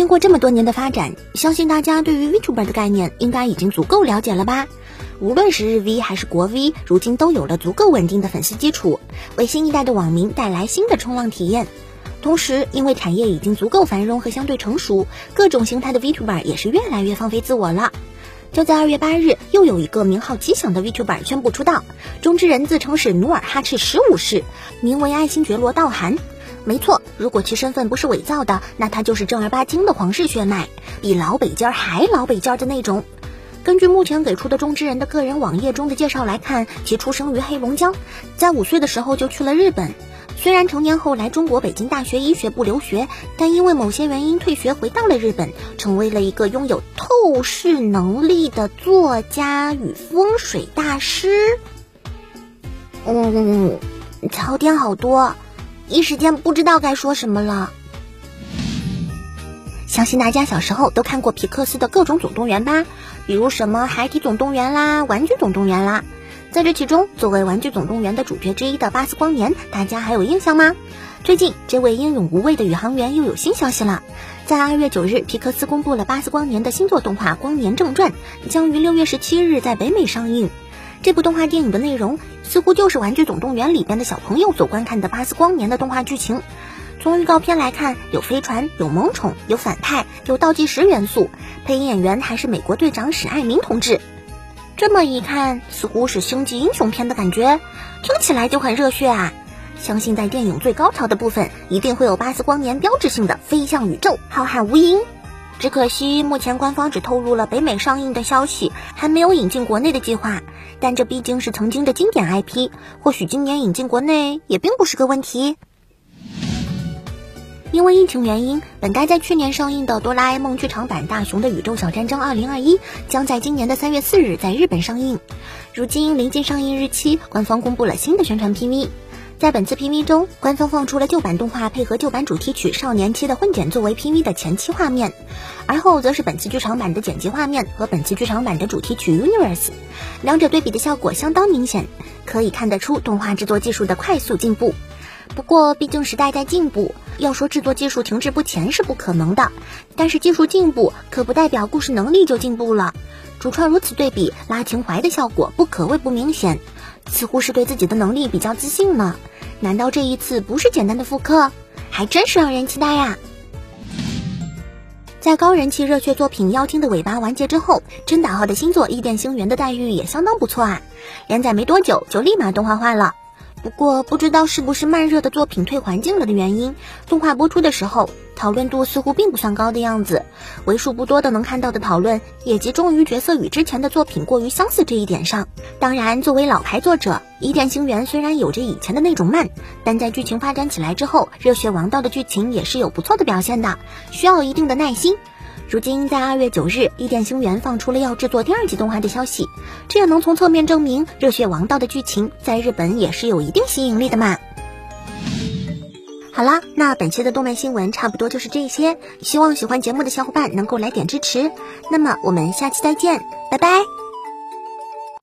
经过这么多年的发展，相信大家对于 VTuber 的概念应该已经足够了解了吧？无论是日 V 还是国 V，如今都有了足够稳定的粉丝基础，为新一代的网民带来新的冲浪体验。同时，因为产业已经足够繁荣和相对成熟，各种形态的 VTuber 也是越来越放飞自我了。就在二月八日，又有一个名号吉祥的 VTuber 宣布出道，中之人自称是努尔哈赤十五世，名为爱新觉罗道涵。没错，如果其身份不是伪造的，那他就是正儿八经的皇室血脉，比老北京还老北京的那种。根据目前给出的中之人的个人网页中的介绍来看，其出生于黑龙江，在五岁的时候就去了日本。虽然成年后来中国北京大学医学部留学，但因为某些原因退学回到了日本，成为了一个拥有透视能力的作家与风水大师。嗯，槽点好多，一时间不知道该说什么了。相信大家小时候都看过皮克斯的各种总动员吧，比如什么海底总动员啦、玩具总动员啦。在这其中，作为《玩具总动员》的主角之一的巴斯光年，大家还有印象吗？最近，这位英勇无畏的宇航员又有新消息了。在二月九日，皮克斯公布了巴斯光年的新作动画《光年正传》，将于六月十七日在北美上映。这部动画电影的内容似乎就是《玩具总动员》里边的小朋友所观看的巴斯光年的动画剧情。从预告片来看，有飞船，有萌宠，有反派，有倒计时元素，配音演员还是美国队长史爱明同志。这么一看，似乎是星际英雄片的感觉，听起来就很热血啊！相信在电影最高潮的部分，一定会有巴斯光年标志性的飞向宇宙，浩瀚无垠。只可惜目前官方只透露了北美上映的消息，还没有引进国内的计划。但这毕竟是曾经的经典 IP，或许今年引进国内也并不是个问题。因为疫情原因，本该在去年上映的《哆啦 A 梦剧场版：大雄的宇宙小战争2021》将在今年的三月四日在日本上映。如今临近上映日期，官方公布了新的宣传 PV。在本次 PV 中，官方放出了旧版动画配合旧版主题曲《少年期》的混剪作为 PV 的前期画面，而后则是本次剧场版的剪辑画面和本次剧场版的主题曲《Universe》，两者对比的效果相当明显，可以看得出动画制作技术的快速进步。不过，毕竟时代在进步，要说制作技术停滞不前是不可能的。但是技术进步可不代表故事能力就进步了。主创如此对比，拉情怀的效果不可谓不明显，似乎是对自己的能力比较自信呢。难道这一次不是简单的复刻？还真是让人期待呀！在高人气热血作品《妖精的尾巴》完结之后，真打号的新作《异电星源》的待遇也相当不错啊！连载没多久就立马动画化了。不过不知道是不是慢热的作品退环境了的原因，动画播出的时候讨论度似乎并不算高的样子。为数不多的能看到的讨论也集中于角色与之前的作品过于相似这一点上。当然，作为老牌作者，《伊甸星源》虽然有着以前的那种慢，但在剧情发展起来之后，《热血王道》的剧情也是有不错的表现的，需要一定的耐心。如今在二月九日，《伊甸星源》放出了要制作第二季动画的消息，这也能从侧面证明《热血王道》的剧情在日本也是有一定吸引力的嘛。好了，那本期的动漫新闻差不多就是这些，希望喜欢节目的小伙伴能够来点支持。那么我们下期再见，拜拜。